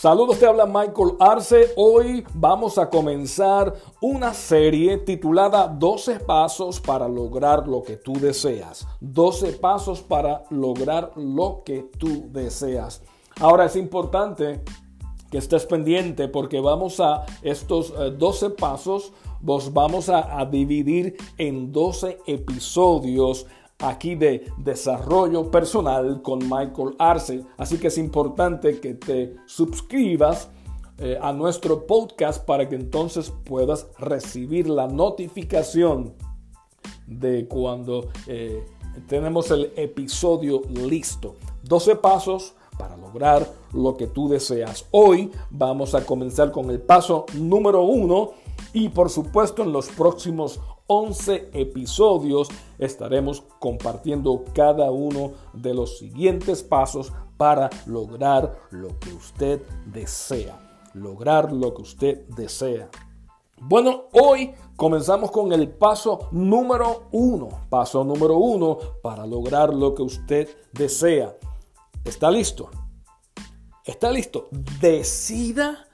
Saludos, te habla Michael Arce. Hoy vamos a comenzar una serie titulada 12 pasos para lograr lo que tú deseas. 12 pasos para lograr lo que tú deseas. Ahora es importante que estés pendiente porque vamos a estos 12 eh, pasos, los vamos a, a dividir en 12 episodios aquí de desarrollo personal con Michael Arce. Así que es importante que te suscribas eh, a nuestro podcast para que entonces puedas recibir la notificación de cuando eh, tenemos el episodio listo. 12 pasos para lograr lo que tú deseas. Hoy vamos a comenzar con el paso número uno y por supuesto en los próximos 11 episodios estaremos compartiendo cada uno de los siguientes pasos para lograr lo que usted desea. Lograr lo que usted desea. Bueno, hoy comenzamos con el paso número uno. Paso número uno para lograr lo que usted desea. ¿Está listo? ¿Está listo? Decida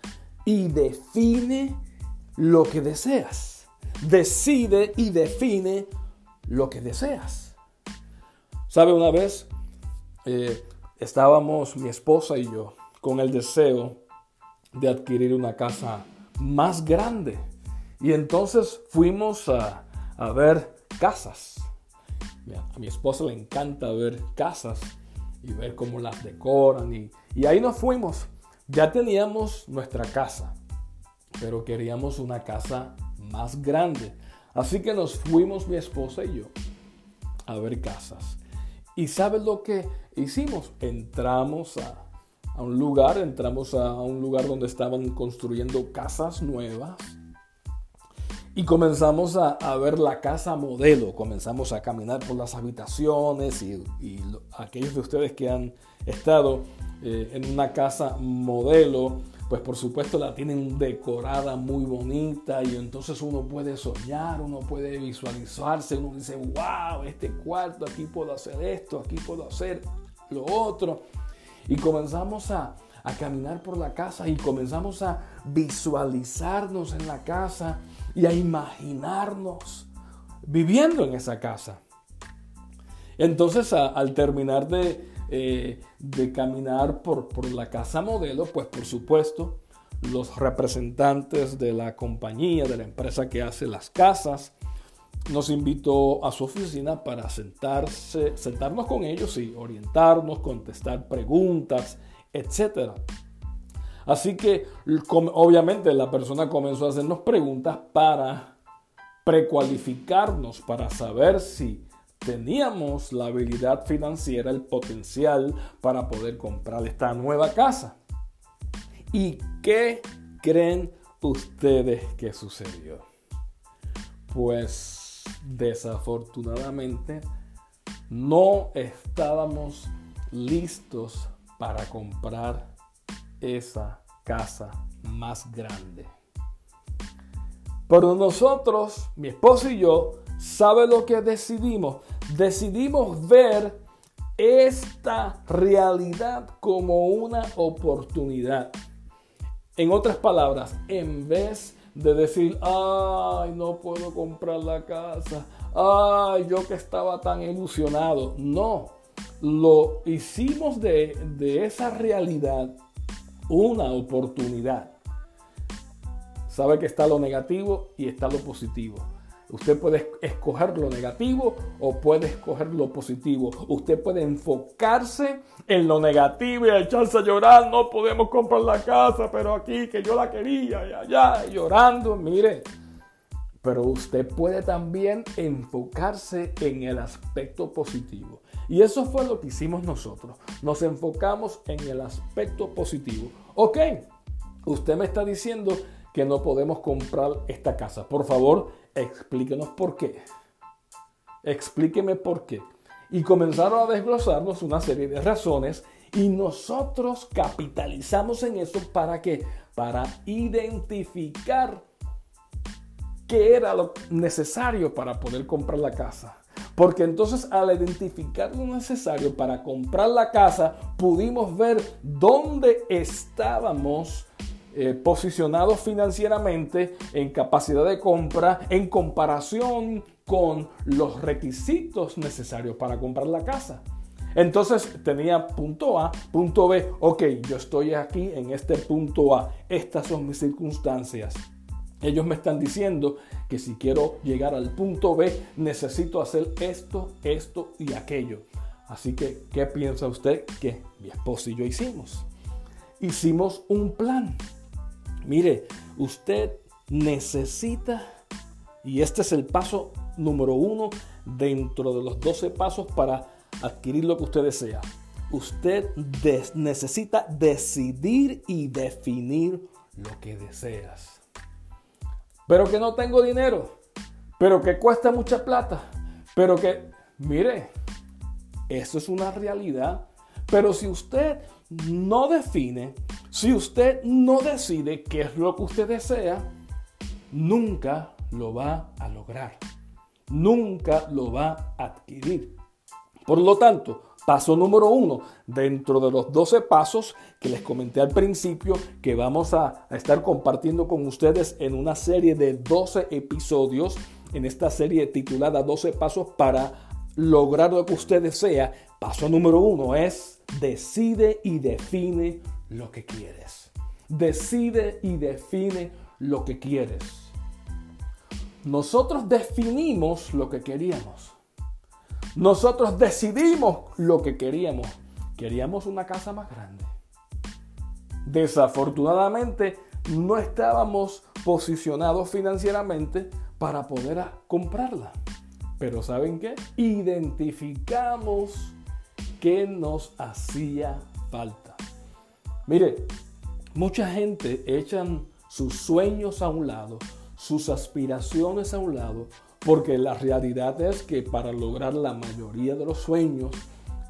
y define lo que deseas decide y define lo que deseas. ¿Sabe? Una vez eh, estábamos mi esposa y yo con el deseo de adquirir una casa más grande. Y entonces fuimos a, ver casas. A mi esposa le encanta ver casas y ver cómo las decoran. Y, y ahí nos fuimos. Ya teníamos nuestra casa, pero queríamos una casa más grande. Así que nos fuimos mi esposa y yo a ver casas. ¿Y sabes lo que hicimos? Entramos a, un lugar, entramos a un lugar donde estaban construyendo casas nuevas. Y comenzamos a, ver la casa modelo, comenzamos a caminar por las habitaciones y, aquellos de ustedes que han estado eh, en una casa modelo, pues por supuesto la tienen decorada muy bonita y entonces uno puede soñar, uno puede visualizarse, uno dice, wow, este cuarto, aquí puedo hacer esto, aquí puedo hacer lo otro. Y comenzamos a, a caminar por la casa y comenzamos a visualizarnos en la casa y a imaginarnos viviendo en esa casa. Entonces al terminar de, eh, de caminar por, por la casa modelo, pues por supuesto los representantes de la compañía, de la empresa que hace las casas, nos invitó a su oficina para sentarse, sentarnos con ellos y orientarnos, contestar preguntas, etc. Así que obviamente la persona comenzó a hacernos preguntas para precualificarnos, para saber si teníamos la habilidad financiera, el potencial para poder comprar esta nueva casa. ¿Y qué creen ustedes que sucedió? Pues desafortunadamente no estábamos listos para comprar esa casa más grande. Pero nosotros, mi esposo y yo, ¿Sabe lo que decidimos? Decidimos ver esta realidad como una oportunidad. En otras palabras, en vez de decir, ay, no puedo comprar la casa, ay, yo que estaba tan ilusionado, no, lo hicimos de, de esa realidad una oportunidad. Sabe que está lo negativo y está lo positivo. Usted puede escoger lo negativo o puede escoger lo positivo. Usted puede enfocarse en lo negativo y echarse a llorar. No podemos comprar la casa, pero aquí que yo la quería y allá llorando. Mire, pero usted puede también enfocarse en el aspecto positivo. Y eso fue lo que hicimos nosotros. Nos enfocamos en el aspecto positivo. Ok, usted me está diciendo que no podemos comprar esta casa. Por favor, explíquenos por qué. Explíqueme por qué. Y comenzaron a desglosarnos una serie de razones y nosotros capitalizamos en eso para que para identificar qué era lo necesario para poder comprar la casa. Porque entonces al identificar lo necesario para comprar la casa, pudimos ver dónde estábamos eh, posicionados financieramente en capacidad de compra en comparación con los requisitos necesarios para comprar la casa. Entonces tenía punto A, punto B, ok, yo estoy aquí en este punto A, estas son mis circunstancias. Ellos me están diciendo que si quiero llegar al punto B, necesito hacer esto, esto y aquello. Así que, ¿qué piensa usted que mi esposo y yo hicimos? Hicimos un plan. Mire, usted necesita, y este es el paso número uno dentro de los 12 pasos para adquirir lo que usted desea. Usted necesita decidir y definir lo que deseas. Pero que no tengo dinero, pero que cuesta mucha plata, pero que, mire, eso es una realidad. Pero si usted no define, si usted no decide qué es lo que usted desea, nunca lo va a lograr. Nunca lo va a adquirir. Por lo tanto, paso número uno, dentro de los 12 pasos que les comenté al principio, que vamos a, estar compartiendo con ustedes en una serie de 12 episodios, en esta serie titulada 12 pasos para lograr lo que usted desea. Paso número uno es decide y define lo que quieres. Decide y define lo que quieres. Nosotros definimos lo que queríamos. Nosotros decidimos lo que queríamos. Queríamos una casa más grande. Desafortunadamente, no estábamos posicionados financieramente para poder comprarla. Pero ¿saben qué? Identificamos qué nos hacía falta. Mire, mucha gente echan sus sueños a un lado, sus aspiraciones a un lado, porque la realidad es que para lograr la mayoría de los sueños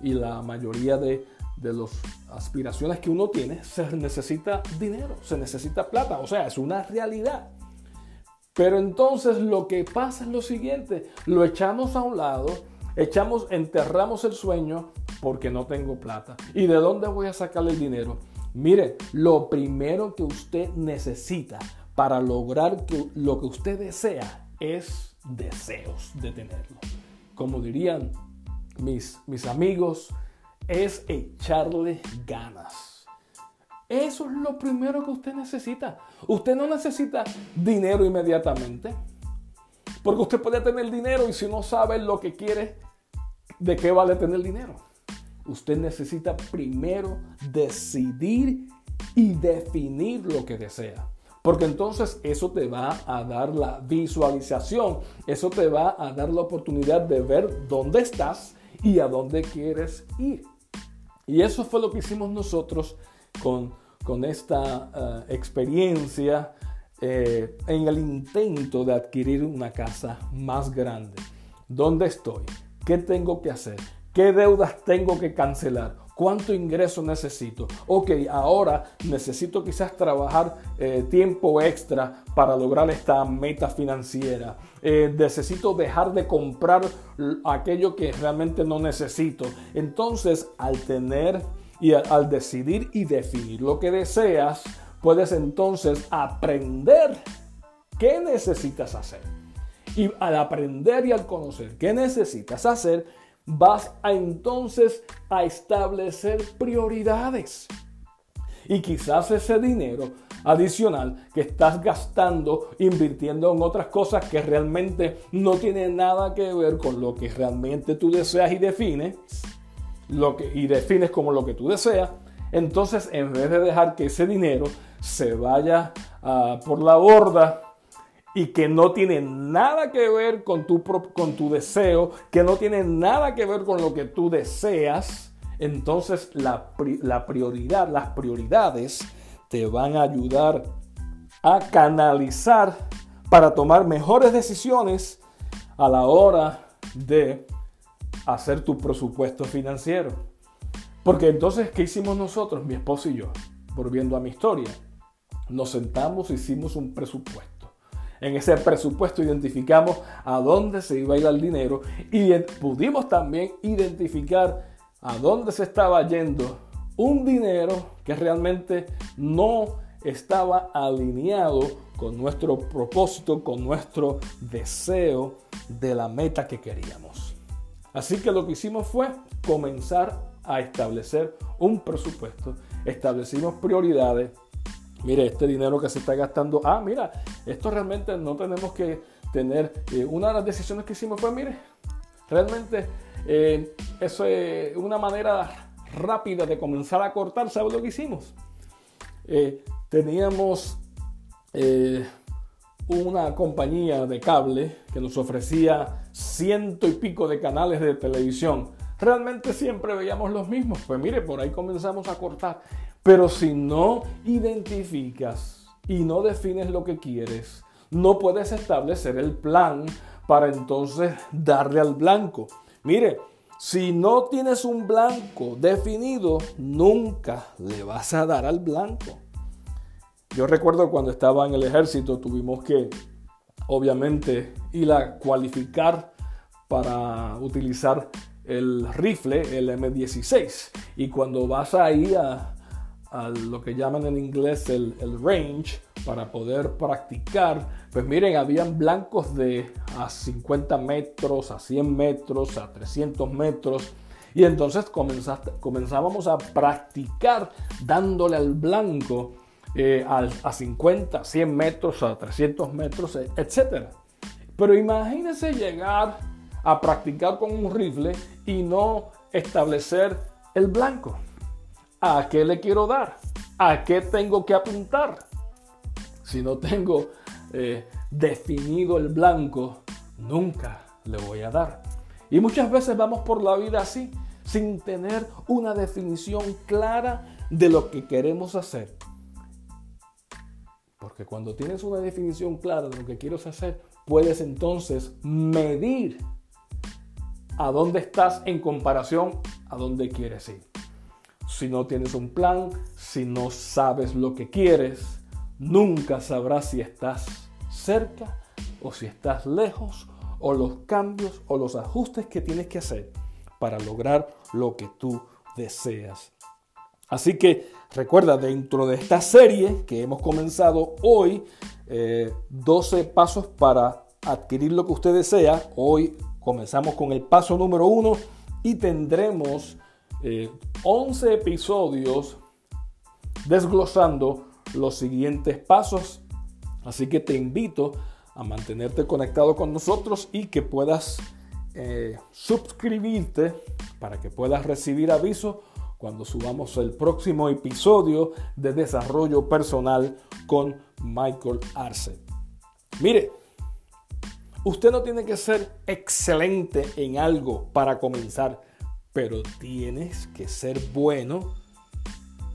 y la mayoría de, las aspiraciones que uno tiene, se necesita dinero, se necesita plata. O sea, es una realidad. Pero entonces lo que pasa es lo siguiente, lo echamos a un lado, echamos, enterramos el sueño porque no tengo plata. ¿Y de dónde voy a sacar el dinero? Mire, lo primero que usted necesita para lograr lo que usted desea es deseos de tenerlo. Como dirían mis, mis amigos, es echarle ganas. Eso es lo primero que usted necesita. Usted no necesita dinero inmediatamente. Porque usted puede tener dinero y si no sabe lo que quiere, ¿de qué vale tener dinero? Usted necesita primero decidir y definir lo que desea. Porque entonces eso te va a dar la visualización, eso te va a dar la oportunidad de ver dónde estás y a dónde quieres ir. Y eso fue lo que hicimos nosotros con, con esta eh, experiencia eh, en el intento de adquirir una casa más grande. ¿Dónde estoy? ¿Qué tengo que hacer? ¿Qué deudas tengo que cancelar? ¿Cuánto ingreso necesito? Ok, ahora necesito quizás trabajar eh, tiempo extra para lograr esta meta financiera. Eh, necesito dejar de comprar aquello que realmente no necesito. Entonces, al tener y al decidir y definir lo que deseas, puedes entonces aprender qué necesitas hacer. Y al aprender y al conocer qué necesitas hacer, vas a entonces a establecer prioridades. Y quizás ese dinero adicional que estás gastando, invirtiendo en otras cosas que realmente no tienen nada que ver con lo que realmente tú deseas y defines, lo que, y defines como lo que tú deseas, entonces en vez de dejar que ese dinero se vaya ah, por la borda y que no tiene nada que ver con tu, con tu deseo, que no tiene nada que ver con lo que tú deseas, entonces la, la prioridad, las prioridades te van a ayudar a canalizar para tomar mejores decisiones a la hora de hacer tu presupuesto financiero. Porque entonces, ¿qué hicimos nosotros, mi esposo y yo? Volviendo a mi historia, nos sentamos, hicimos un presupuesto En ese presupuesto identificamos a dónde se iba a ir el dinero y pudimos también identificar a dónde se estaba yendo un dinero que realmente no estaba alineado con nuestro propósito, con nuestro deseo de la meta que queríamos. Así que lo que hicimos fue comenzar a establecer un presupuesto, establecimos prioridades. Mire, este dinero que se está gastando, ah, mira, esto realmente no tenemos que tener. Eh, una de las decisiones que hicimos fue, mire, realmente eh, eso es una manera rápida de comenzar a cortar. ¿Sabes lo que hicimos? Eh, teníamos una compañía de cable que nos ofrecía ciento y pico de canales de televisión realmente siempre veíamos los mismos. Pues mire, por ahí comenzamos a cortar. Pero si no identificas y no defines lo que quieres, no puedes establecer el plan para entonces darle al blanco. Mire, si no tienes un blanco definido, nunca le vas a dar al blanco. Yo recuerdo cuando estaba en el ejército, tuvimos que, obviamente, ir a cualificar para utilizar el rifle, el M16. Y cuando vas ahí a, a lo que llaman en inglés el, el, range para poder practicar, pues miren, habían blancos de a 50 metros, a 100 metros, a 300 metros. Y entonces comenzábamos a practicar dándole al blanco eh, a, a 50, 100 metros, a 300 metros, etc. Pero imagínense llegar a practicar con un rifle y no establecer el blanco. ¿A qué le quiero dar? ¿A qué tengo que apuntar? Si no tengo eh, definido el blanco, nunca le voy a dar. Y muchas veces vamos por la vida así, sin tener una definición clara de lo que queremos hacer. Porque cuando tienes una definición clara de lo que quieres hacer, puedes entonces medir a dónde estás en comparación a dónde quieres ir. Si no tienes un plan, si no sabes lo que quieres, nunca sabrás si estás cerca o si estás lejos o los cambios o los ajustes que tienes que hacer para lograr lo que tú deseas. Así que recuerda, dentro de esta serie que hemos comenzado hoy, 12 eh, pasos para adquirir lo que usted desea. Hoy Comenzamos con el paso número uno y tendremos 11 eh, episodios desglosando los siguientes pasos. Así que te invito a mantenerte conectado con nosotros y que puedas eh, suscribirte para que puedas recibir aviso cuando subamos el próximo episodio de desarrollo personal con Michael Arce. Mire, Usted no tiene que ser excelente en algo para comenzar, pero tienes que ser bueno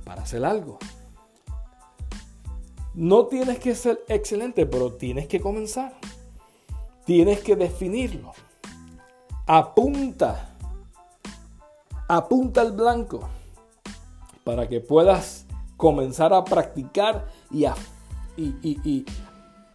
para hacer algo. No tienes que ser excelente, pero tienes que comenzar. Tienes que definirlo. Apunta. Apunta al blanco para que puedas comenzar a practicar y, a, y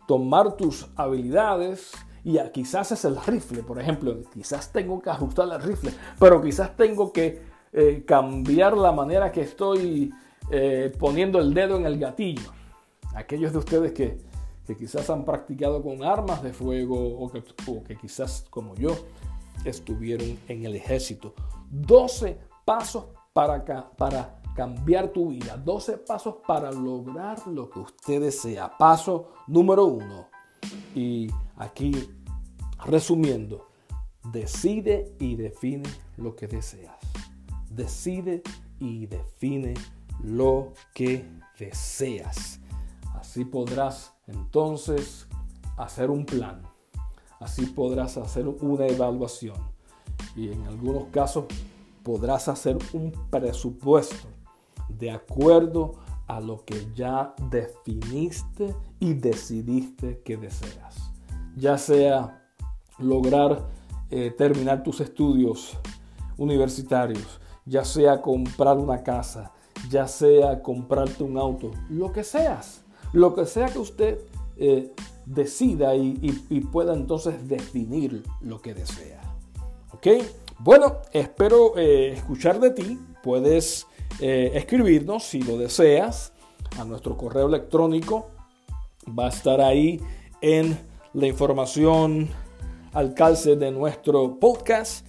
tomar tus habilidades y quizás es el rifle, por ejemplo, quizás tengo que ajustar el rifle, pero quizás tengo que eh, cambiar la manera que estoy eh, poniendo el dedo en el gatillo. Aquellos de ustedes que, quizás han practicado con armas de fuego o que, que quizás como yo estuvieron en el ejército. 12 pasos para, para cambiar tu vida. 12 pasos para lograr lo que usted desea. Paso número uno. Y aquí Resumiendo, decide y define lo que deseas. Decide y define lo que deseas. Así podrás entonces hacer un plan. Así podrás hacer una evaluación. Y en algunos casos podrás hacer un presupuesto de acuerdo a lo que ya definiste y decidiste que deseas. Ya sea lograr eh, terminar tus estudios universitarios, ya sea comprar una casa, ya sea comprarte un auto, lo que seas, lo que sea que usted eh, decida y, pueda entonces definir lo que desea. ¿Ok? Bueno, espero eh, escuchar de ti. Puedes escribirnos si lo deseas a nuestro correo electrónico. Va a estar ahí en la información al calce de nuestro podcast.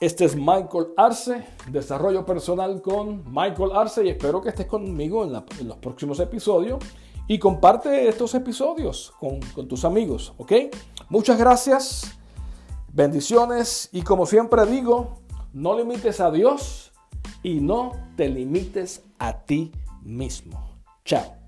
Este es Michael Arce, Desarrollo Personal con Michael Arce y espero que estés conmigo en, los próximos episodios y comparte estos episodios con, con tus amigos, ¿ok? Muchas gracias, bendiciones y como siempre digo, no limites a Dios y no te limites a ti mismo. Chao.